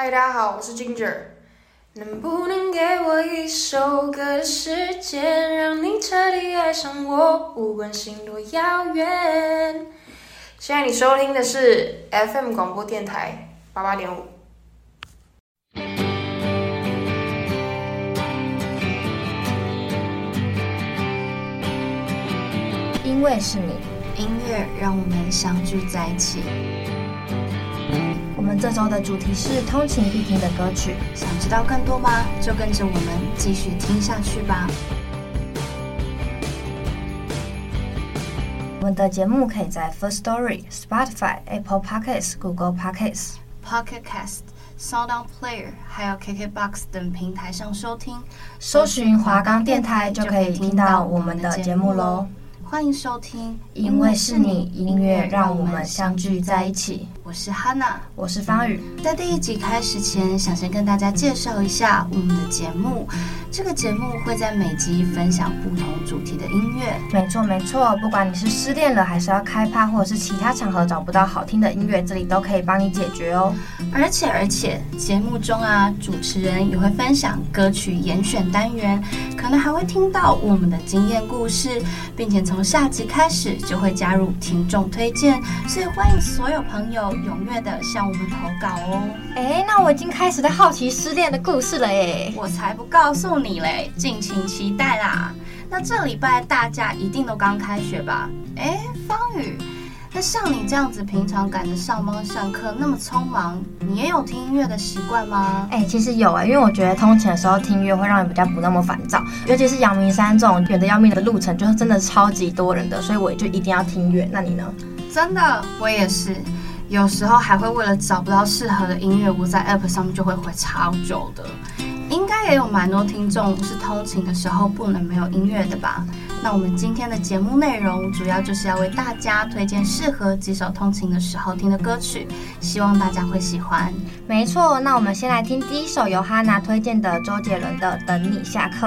嗨，大家好，我是 Ginger。能不能给我一首歌的时间，让你彻底爱上我，不管心多遥远。现在你收听的是 FM 广播电台八八点五。因为是你，音乐让我们相聚在一起。我们这周的主题是通勤必听的歌曲，想知道更多吗？就跟着我们继续听下去吧。我们的节目可以在 First Story、Spotify、Apple Podcasts、Google Podcasts、Pocket Cast、Sound On Player，还有 KKBox 等平台上收听。搜寻华冈电台就可以听到我们的节目喽。欢迎收听，因为是你，音乐让我们相聚在一起。我是 Hanna，，我是方宇。在第一集开始前，想先跟大家介绍一下我们的节目。这个节目会在每集分享不同主题的音乐。没错没错，不管你是失恋了，还是要开趴，或者是其他场合找不到好听的音乐，这里都可以帮你解决哦。而且而且，节目中啊，主持人也会分享歌曲严选单元，可能还会听到我们的经验故事，并且从下集开始就会加入听众推荐，所以欢迎所有朋友。踊跃的向我们投稿哦！哎，那我已经开始在好奇失恋的故事了耶！我才不告诉你嘞，敬请期待啦！那这礼拜大家一定都刚开学吧？哎，方宇，那像你这样子平常赶着上班上课那么匆忙，你也有听音乐的习惯吗？哎，其实有哎，因为我觉得通勤的时候听音乐会让人比较不那么烦躁，尤其是阳明山这种远的要命的路程，就是真的超级多人的，所以我就一定要听乐。那你呢？真的，我也是。有时候还会为了找不到适合的音乐，我在 App 上面就会回超久的。应该也有蛮多听众是通勤的时候不能没有音乐的吧？那我们今天的节目内容主要就是要为大家推荐适合几首通勤的时候听的歌曲，希望大家会喜欢。没错，那我们先来听第一首由哈娜推荐的周杰伦的《等你下课》。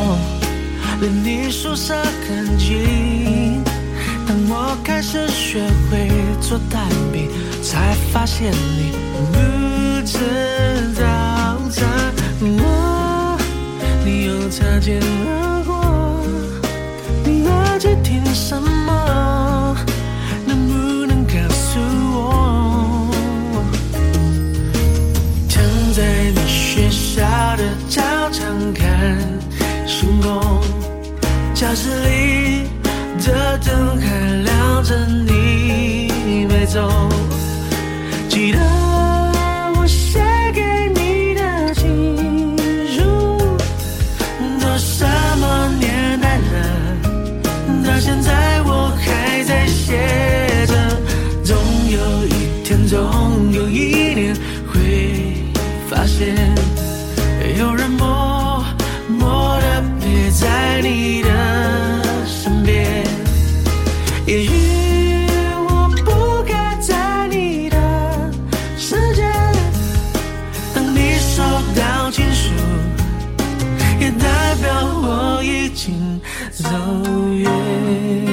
离你宿舍很近，当我开始学会做蛋饼，才发现你不知道，在。我，你又擦肩而教室里的灯还亮着，你没走。记得走远。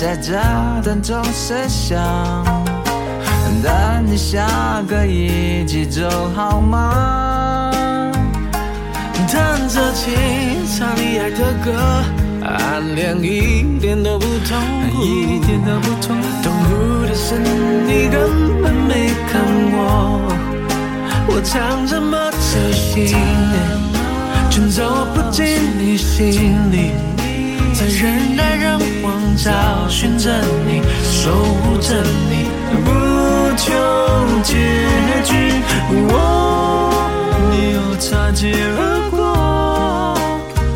在这等钟声响，等你下个一起走好吗？弹着琴，唱你爱的歌，暗恋一点都不痛苦，一点都不痛苦。痛苦的是你根本没看我，我唱这么走心，却走不进你心里，在人来人往找寻着你，守护着你，不求结局。我你又擦肩而过。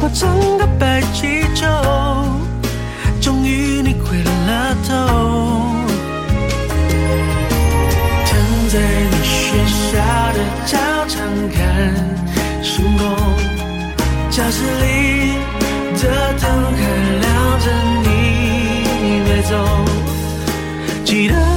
我整个白气球，终于你回了头。躺在你学校的操场看星空，教室里的灯还亮着，你没走，记得。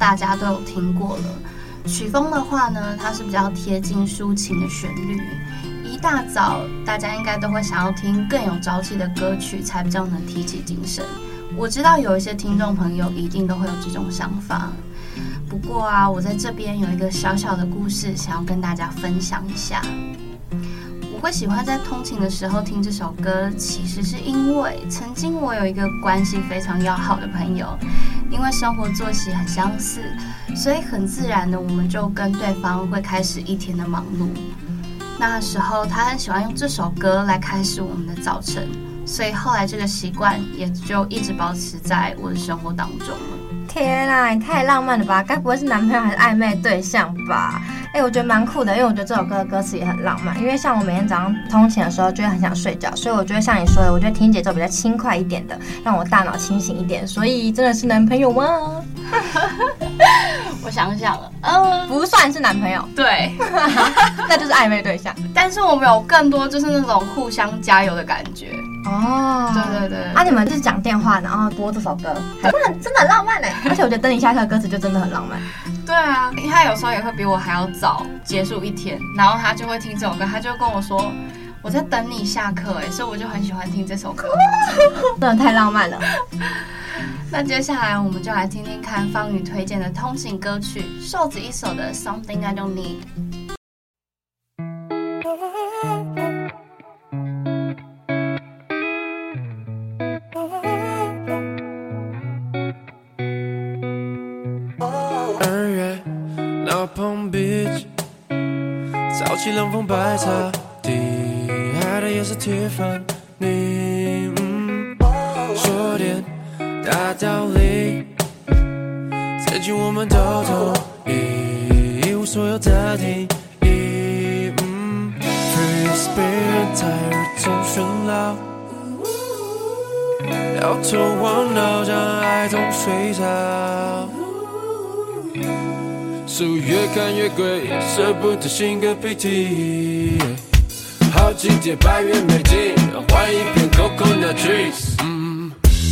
大家都有听过了。曲风的话呢，它是比较贴近抒情的旋律。一大早大家应该都会想要听更有朝气的歌曲，才比较能提起精神。我知道有一些听众朋友一定都会有这种想法。不过啊，我在这边有一个小小的故事，想要跟大家分享一下。我会喜欢在通勤的时候听这首歌，其实是因为曾经我有一个关系非常要好的朋友。因为生活作息很相似，所以很自然的，我们就跟对方会开始一天的忙碌。那时候，他很喜欢用这首歌来开始我们的早晨，所以后来这个习惯也就一直保持在我的生活当中了。天啊，你太浪漫了吧？该不会是男朋友还是暧昧对象吧？哎、欸，我觉得蛮酷的，因为我觉得这首歌的歌词也很浪漫。因为像我每天早上通勤的时候，就会很想睡觉，所以我觉得像你说的，我觉得听节奏比较轻快一点的，让我大脑清醒一点。所以真的是男朋友吗？我想想了，嗯，不算是男朋友，对，那就是暧昧对象。但是我们有更多就是那种互相加油的感觉。哦，对对对，啊，你们就是讲电话，然后播这首歌，还真的真的很浪漫呢。而且我觉得等你下课歌词就真的很浪漫。对啊，因为他有时候也会比我还要早结束一天，然后他就会听这首歌，他就跟我说我在等你下课，哎，所以我就很喜欢听这首歌，真的太浪漫了。那接下来我们就来听听看方宇推荐的通勤歌曲，瘦子一首的《Something I Don't Need》。二月闹棚 beach，早起凉风白茶地，爱的也是铁粉你。大道理，最近我们都同意，一无所有的定义。，Free spirit 在耳中喧闹，摇头晃脑让爱童睡着。书越看越贵，舍不得擤个鼻涕。好几叠百元美金，换一片 coconut trees。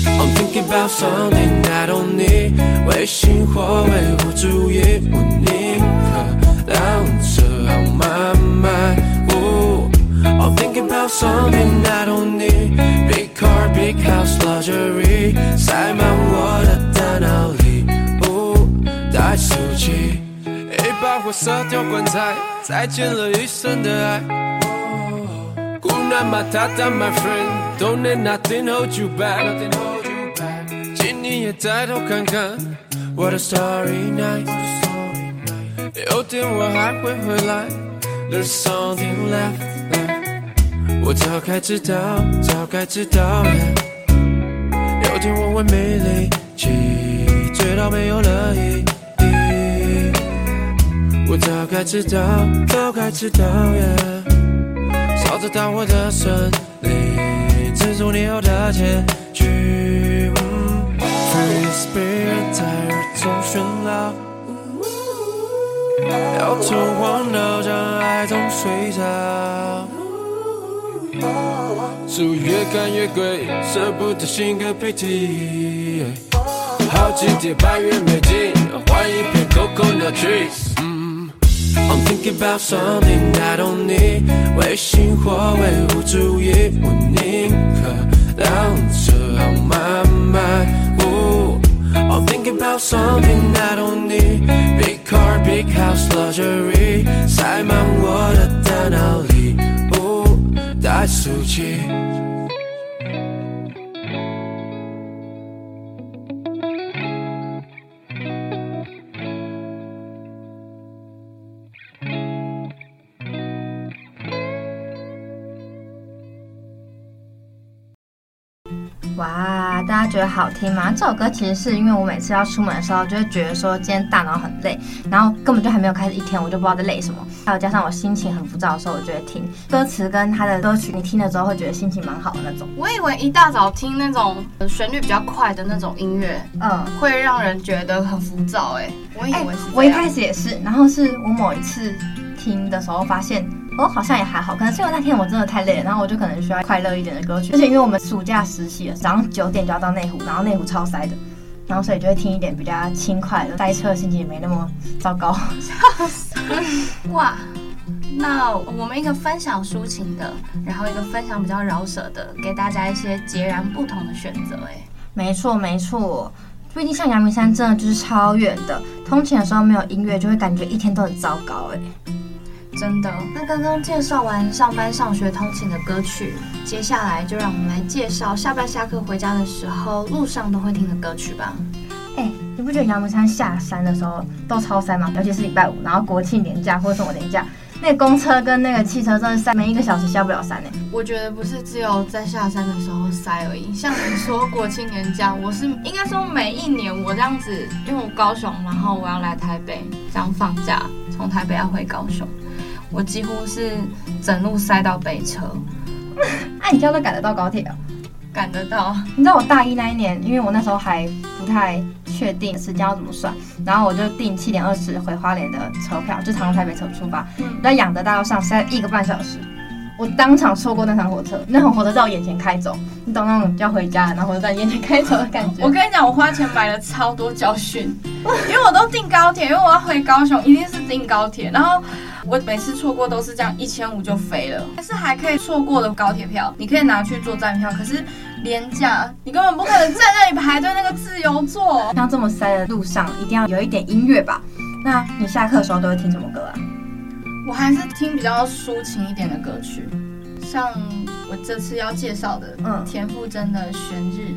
I'm thinking about something I don't need，微信或微博注意，我宁可让这样慢慢。I'm thinking about something I don't need，big car big house luxury，塞满我的大脑里。带手机，一把火烧掉棺材，再见了一生的爱。Hakuna Matata my friend，don't let nothing hold you back。你也抬头看看，What a starry night。有天我还会回来，There's something left。我早该知道，早该知道，yeah。为没力气，直到没有了意义。我早该知道，早该知道，yeah。烧着炭火的森林，止住你后的结局。Free spirit 在耳中喧闹，摇头晃脑，将爱中睡着。树越看越贵，舍不得新个配体。好几叠百元美金，换一片 coconut trees。嗯，I'm thinking about something I don't need，为心或为物主义，我宁可让这浪漫漫。I'm thinking about something I don't need Big car, big house, luxury 塞满我的大脑里，怠速机。 哇，大家觉得好听吗？这首歌其实是因为我每次要出门的时候，就会觉得说今天大脑很累，然后根本就还没有开始一天，我就不知道在累什么。还有加上我心情很浮躁的时候，我就会听歌词跟他的歌曲，你听了之后会觉得心情蛮好的那种。我以为一大早听那种旋律比较快的那种音乐，嗯，会让人觉得很浮躁。哎，我以为是、欸。我一开始也是，然后是我某一次听的时候发现。哦，好像也还好，可能是因为那天我真的太累了，然后我就可能需要快乐一点的歌曲。而且因为我们暑假实习了，早上九点就要到内湖，然后内湖超塞的，然后所以就会听一点比较轻快的，塞车心情也没那么糟糕。哇，那我们一个分享抒情的，然后一个分享比较饶舌的，给大家一些截然不同的选择。哎，没错没错，毕竟像阳明山真的就是超远的，通勤的时候没有音乐就会感觉一天都很糟糕。哎。真的，那刚刚介绍完上班、上学、通勤的歌曲，接下来就让我们来介绍下班、下课回家的时候路上都会听的歌曲吧。哎、欸，你不觉得阳明山下山的时候都超塞吗？尤其是礼拜五，然后国庆年假或者什么年假，那公车跟那个汽车真的塞，每一个小时下不了山呢。我觉得不是只有在下山的时候塞而已，像你说国庆年假，我是应该说每一年我这样子，因为我高雄，然后我要来台北，这样放假，从台北要回高雄。我几乎是整路塞到北车，哎、啊，你这样都赶得到高铁哦？赶得到。你知道我大一那一年，因为我那时候还不太确定时间要怎么算，然后我就订七点二十回花莲的车票，就从台北车出发，在养德大道上塞一个半小时。我当场错过那趟火车，那趟火车在我眼前开走，你懂那种要回家，然后火车在眼前开走的感觉。我跟你讲，我花钱买了超多教训，因为我都订高铁，因为我要回高雄，一定是订高铁。然后我每次错过都是这样，一千五就飞了。但是还可以错过的高铁票，你可以拿去做站票。可是廉价，你根本不可能在那里排队那个自由座。像这么塞的路上，一定要有一点音乐吧？那你下课的时候都会听什么歌啊？我还是听比较抒情一点的歌曲，像我这次要介绍的，嗯，田馥甄的《悬日》。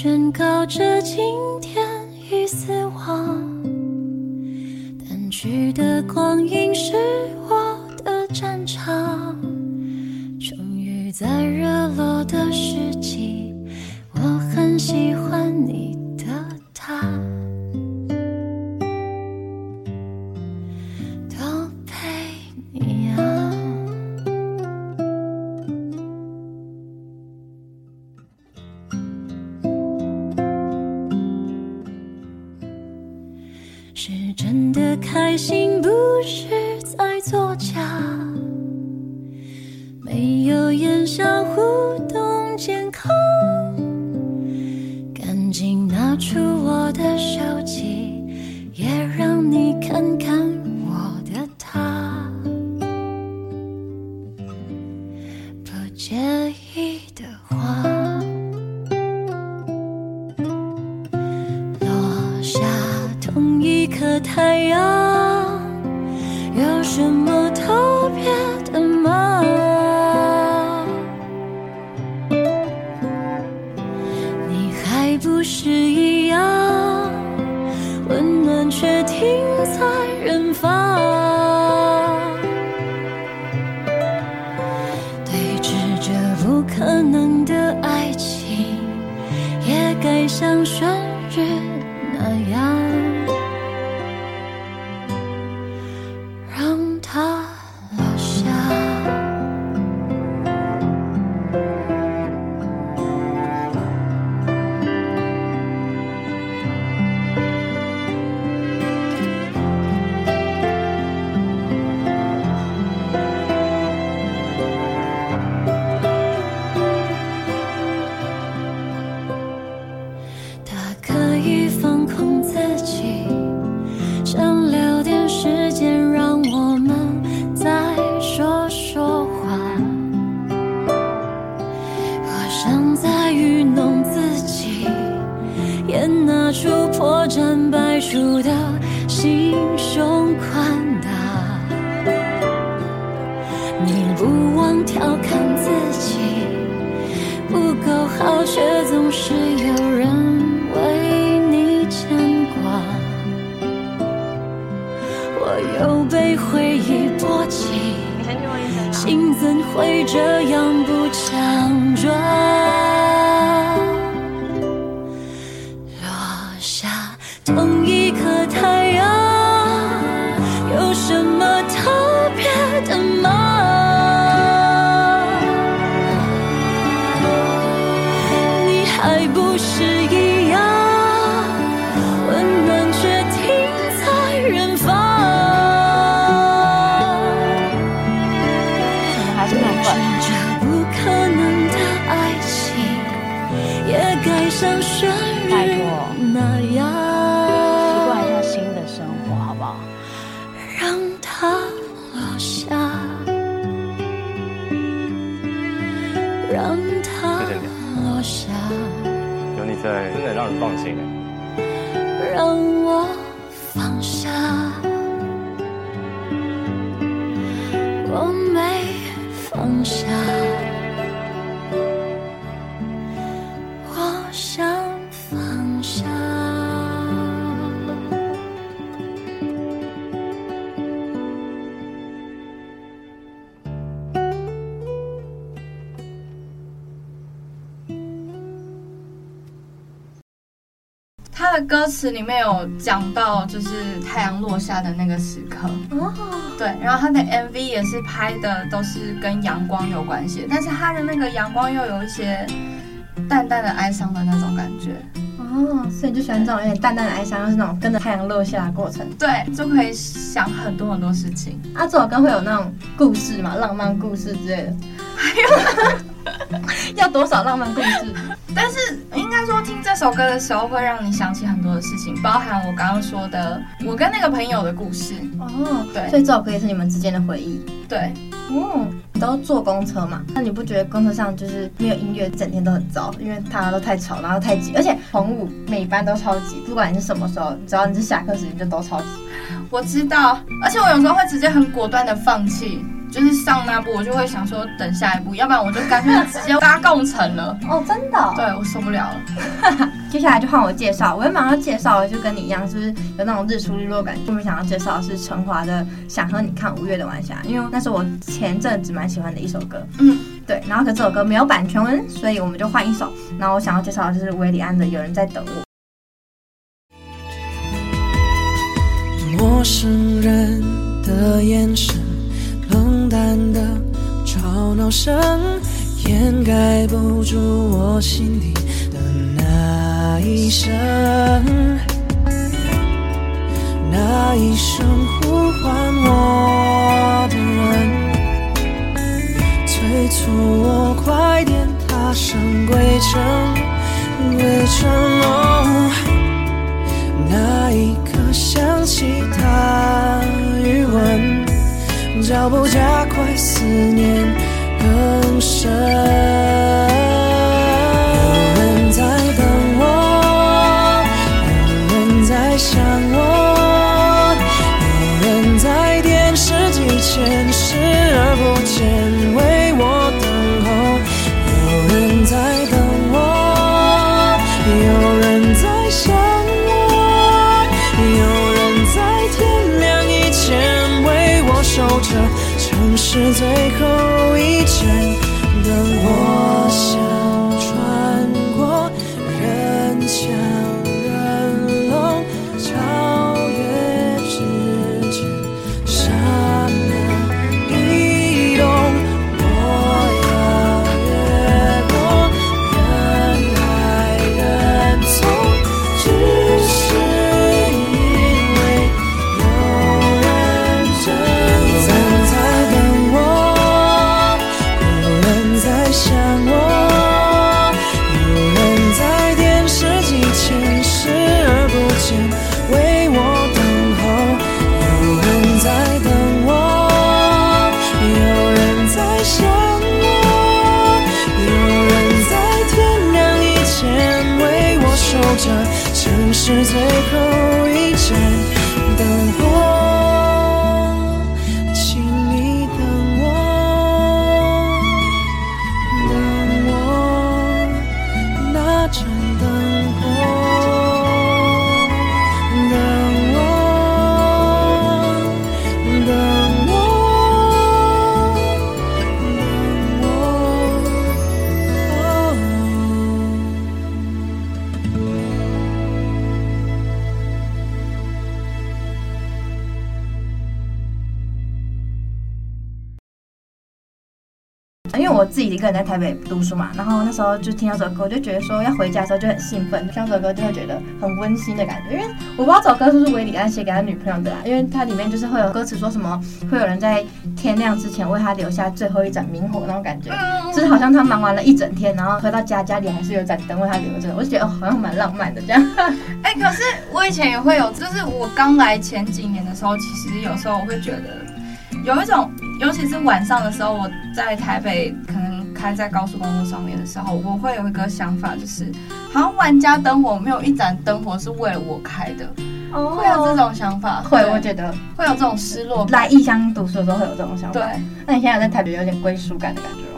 宣告着今天已死亡，淡去的光阴是健康。赶紧拿出我的手机，也让你看看。调侃自己不够好，却总是有人为你牵挂。我又被回忆波及，心怎会这样不？歌词里面有讲到，就是太阳落下的那个时刻。哦，对，然后他的 MV 也是拍的都是跟阳光有关系，但是他的那个阳光又有一些淡淡的哀伤的那种感觉。哦，所以你就喜欢这种有点淡淡的哀伤，又是那种跟着太阳落下的过程。对，就可以想很多很多事情。啊，这首歌会有那种故事嘛，浪漫故事之类的。还有，要多少浪漫故事？但是应该说，听这首歌的时候，会让你想起很多的事情，包含我刚刚说的我跟那个朋友的故事。哦，对，所以这首歌也是你们之间的回忆。对，哦，你都坐公车嘛？那你不觉得公车上就是没有音乐，整天都很糟？因为大家都太吵，然后太挤，而且红五每班都超级，不管你是什么时候，只要你是下课时间，就都超级。我知道，而且我有时候会直接很果断的放弃。就是上那部，我就会想说等下一步，要不然我就干脆直接搭共乘了。哦，真的？对，我受不了了。接下来就换我介绍，我原本要介绍的就跟你一样，就是有那种日出日落感？我们想要介绍的是陈华的《想和你看五月的晚霞》，因为那是我前阵子蛮喜欢的一首歌。嗯，对。然后可这首歌没有版权文，所以我们就换一首。然后我想要介绍的就是韦礼安的《有人在等我》。陌生人的眼神。的吵闹声，掩盖不住我心底的那一声，那一声呼唤我的人，催促我快点踏上归程，归程哦，那一刻想起他余温。脚步加快，思念更深。己一个人在台北读书嘛，然后那时候就听到这首歌，我就觉得说要回家的时候就很兴奋，听到这首歌就会觉得很温馨的感觉。因为我不知道这首歌是不是韦礼安写给他女朋友的啦，因为它里面就是会有歌词说什么会有人在天亮之前为他留下最后一盏明火那种感觉，就是好像他忙完了一整天，然后回到家家里还是有盏灯为他留着，我就觉得好像蛮浪漫的这样。哎、欸，可是我以前也会有，就是我刚来前几年的时候，其实有时候我会觉得有一种，尤其是晚上的时候，我在台北可能。开在高速公路上面的时候，我会有一个想法，就是好像万家灯火没有一盏灯火是为了我开的，哦，会有这种想法。会，我觉得会有这种失落。来异乡读书的时候会有这种想法。对，那你现在在台北有点归属感的感觉吗？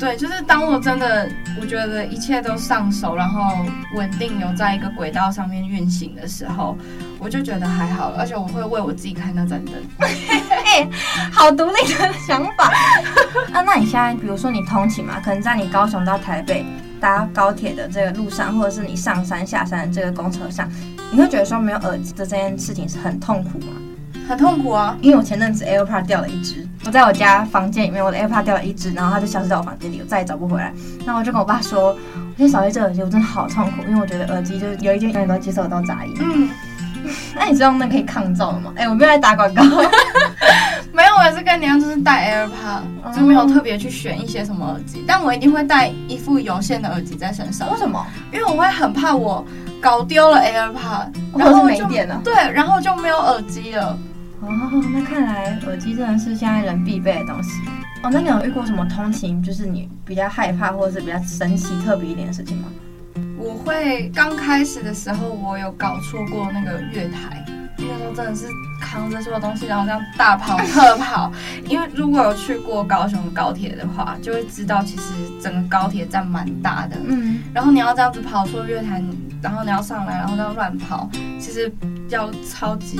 对，就是当我真的我觉得一切都上手，然后稳定有在一个轨道上面运行的时候，我就觉得还好，而且我会为我自己开那盏灯。欸、好独立的想法。啊，那你现在比如说你通勤嘛，可能在你高雄到台北搭高铁的这个路上，或者是你上山下山的这个公车上，你会觉得说没有耳机的这件事情是很痛苦吗？很痛苦啊，因为我前阵子 AirPod 掉了一只，我在我家房间里面，我的 AirPod 掉了一只，然后它就消失在我房间里，我再也找不回来。然后我就跟我爸说，我现在少一只耳机，我真的好痛苦，因为我觉得耳机就是有一天永远都接受得到杂音。嗯，那你知道那可以抗噪的吗？哎、欸，我没有在打广告，没有，我也是跟你一样，就是戴 AirPod，就没有特别去选一些什么耳机，但我一定会带一副有线的耳机在身上。为什么？因为我会很怕我搞丢了 AirPod，然后没电了，对，然后就没有耳机了。哦，那看来耳机真的是现在人必备的东西。哦，那你有遇过什么通勤，就是你比较害怕或者是比较神奇、特别一点的事情吗？我会刚开始的时候，我有搞错过那个月台，那个时候真的是扛着所有东西，然后这样大跑特跑。因为如果有去过高雄高铁的话，就会知道其实整个高铁站蛮大的。嗯，然后你要这样子跑错月台，然后你要上来，然后这样乱跑，其实要超级。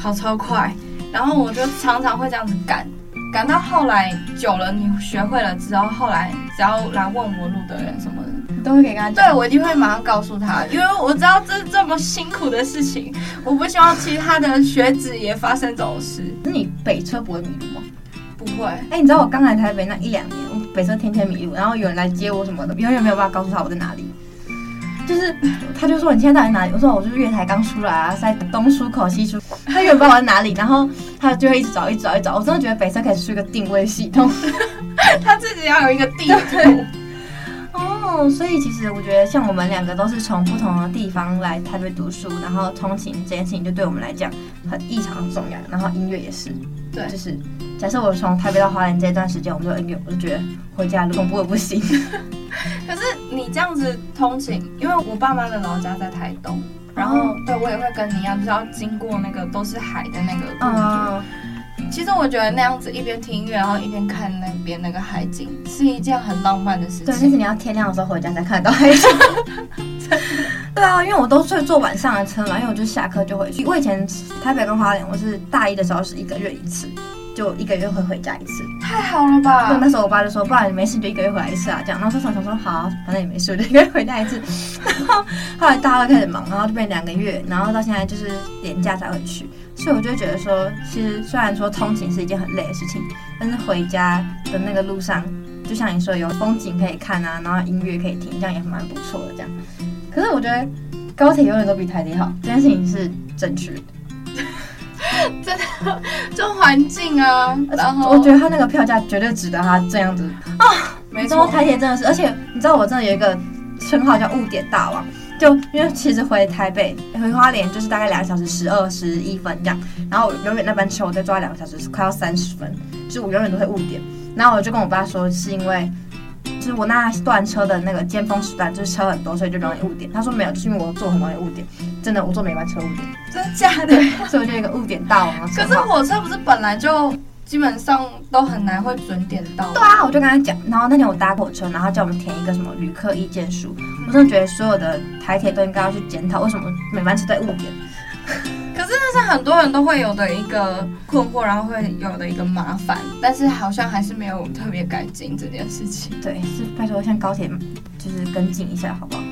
跑超快，然后我就常常会这样子赶，赶到后来久了，你学会了之后，后来只要来问我路的人什么的，你都会给他讲。对，我一定会马上告诉他，因为我知道这是这么辛苦的事情，我不希望其他的学子也发生这种事。那你北车不会迷路吗？不会。哎、欸，你知道我刚来台北那一两年，我北车天天迷路，然后有人来接我什么的，永远没有办法告诉他我在哪里。就是，他就说，你现在到底哪里？我说我就是月台刚出来啊，在东出口西出。他永远不知道我在哪里，然后他就会一直找，一直找，一直找。我真的觉得北车可以出一个定位系统，他自己要有一个地图。哦，所以其实我觉得，像我们两个都是从不同的地方来台北读书，然后通勤这件事情就对我们来讲很异常重要。然后音乐也是，对，就是假设我从台北到花莲这段时间，我没有音乐，我就觉得回家路恐怖的不行。可是你这样子通勤，因为我爸妈的老家在台东，然后对我也会跟你一样，就是要经过那个都是海的那个路。嗯。其实我觉得那样子一边听音乐，然后一边看那边那个海景，是一件很浪漫的事情。对，但是你要天亮的时候回家才看得到海景。对啊，因为我都是坐晚上的车嘛，因为我就下课就回去。我以前台北跟花莲，我是大一的时候是一个月一次。就一个月会回家一次。太好了吧？就那时候我爸就说，不然你没事你就一个月回来一次啊，这样。然后说想说好，反正也没事，我就一个月回家一次。然 后后来大家都开始忙，然后就变两个月，然后到现在就是年假才回去。所以我就觉得说，其实虽然说通勤是一件很累的事情，但是回家的那个路上，就像你说有风景可以看啊，然后音乐可以听，这样也蛮不错的。这样，可是我觉得高铁永远都比台铁好，这件事情是正确的。真的，就环境啊，然后我觉得他那个票价绝对值得他这样子啊。没错，台铁真的是，而且你知道我真的有一个称号叫误点大王。就因为其实回台北回花莲就是大概两个小时十二十一分这样，然后我永远那班车我再坐两个小时快要三十分，就是我永远都会误点。然后我就跟我爸说，是因为就是我那段车的那个尖峰时段就是车很多，所以就容易误点。他说没有，就是因为我坐很容易误点，真的我坐每班车误点，真的假的？所以我就一个误点大王。可是火车不是本来就基本上都很难会准点到？对啊，我就跟他讲。然后那天我搭火车，然后叫我们填一个什么旅客意见书。我真的觉得所有的台铁都应该要去检讨，为什么每班车都误点？可是那是很多人都会有的一个困惑，然后会有的一个麻烦，但是好像还是没有特别改进这件事情。对，是拜托像高铁就是跟进一下，好不好？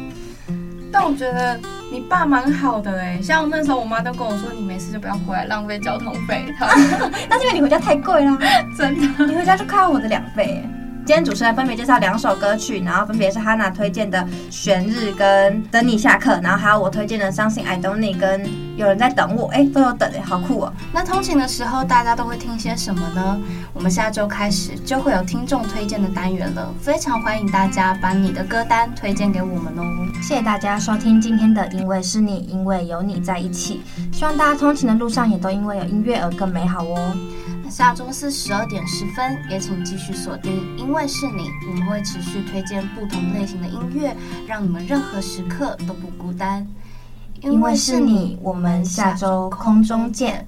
但我觉得你爸蛮好的哎、欸，像那时候我妈都跟我说，你没事就不要回来，浪费交通费。那是因为你回家太贵啦，真的，你回家就靠我的两倍。今天主持人分别介绍两首歌曲，然后分别是 Hana 推荐的《悬日》跟《等你下课》，然后还有我推荐的《相信 I Don't Need》跟《有人在等我》。哎，都有等哎，好酷哦！那通勤的时候大家都会听些什么呢？我们下周开始就会有听众推荐的单元了，非常欢迎大家把你的歌单推荐给我们哦。谢谢大家收听今天的《因为是你，因为有你在一起》，希望大家通勤的路上也都因为有音乐而更美好哦。下周四十二点十分，也请继续锁定，因为是你，我们会持续推荐不同类型的音乐，让你们任何时刻都不孤单。因为是你，我们下周空中见。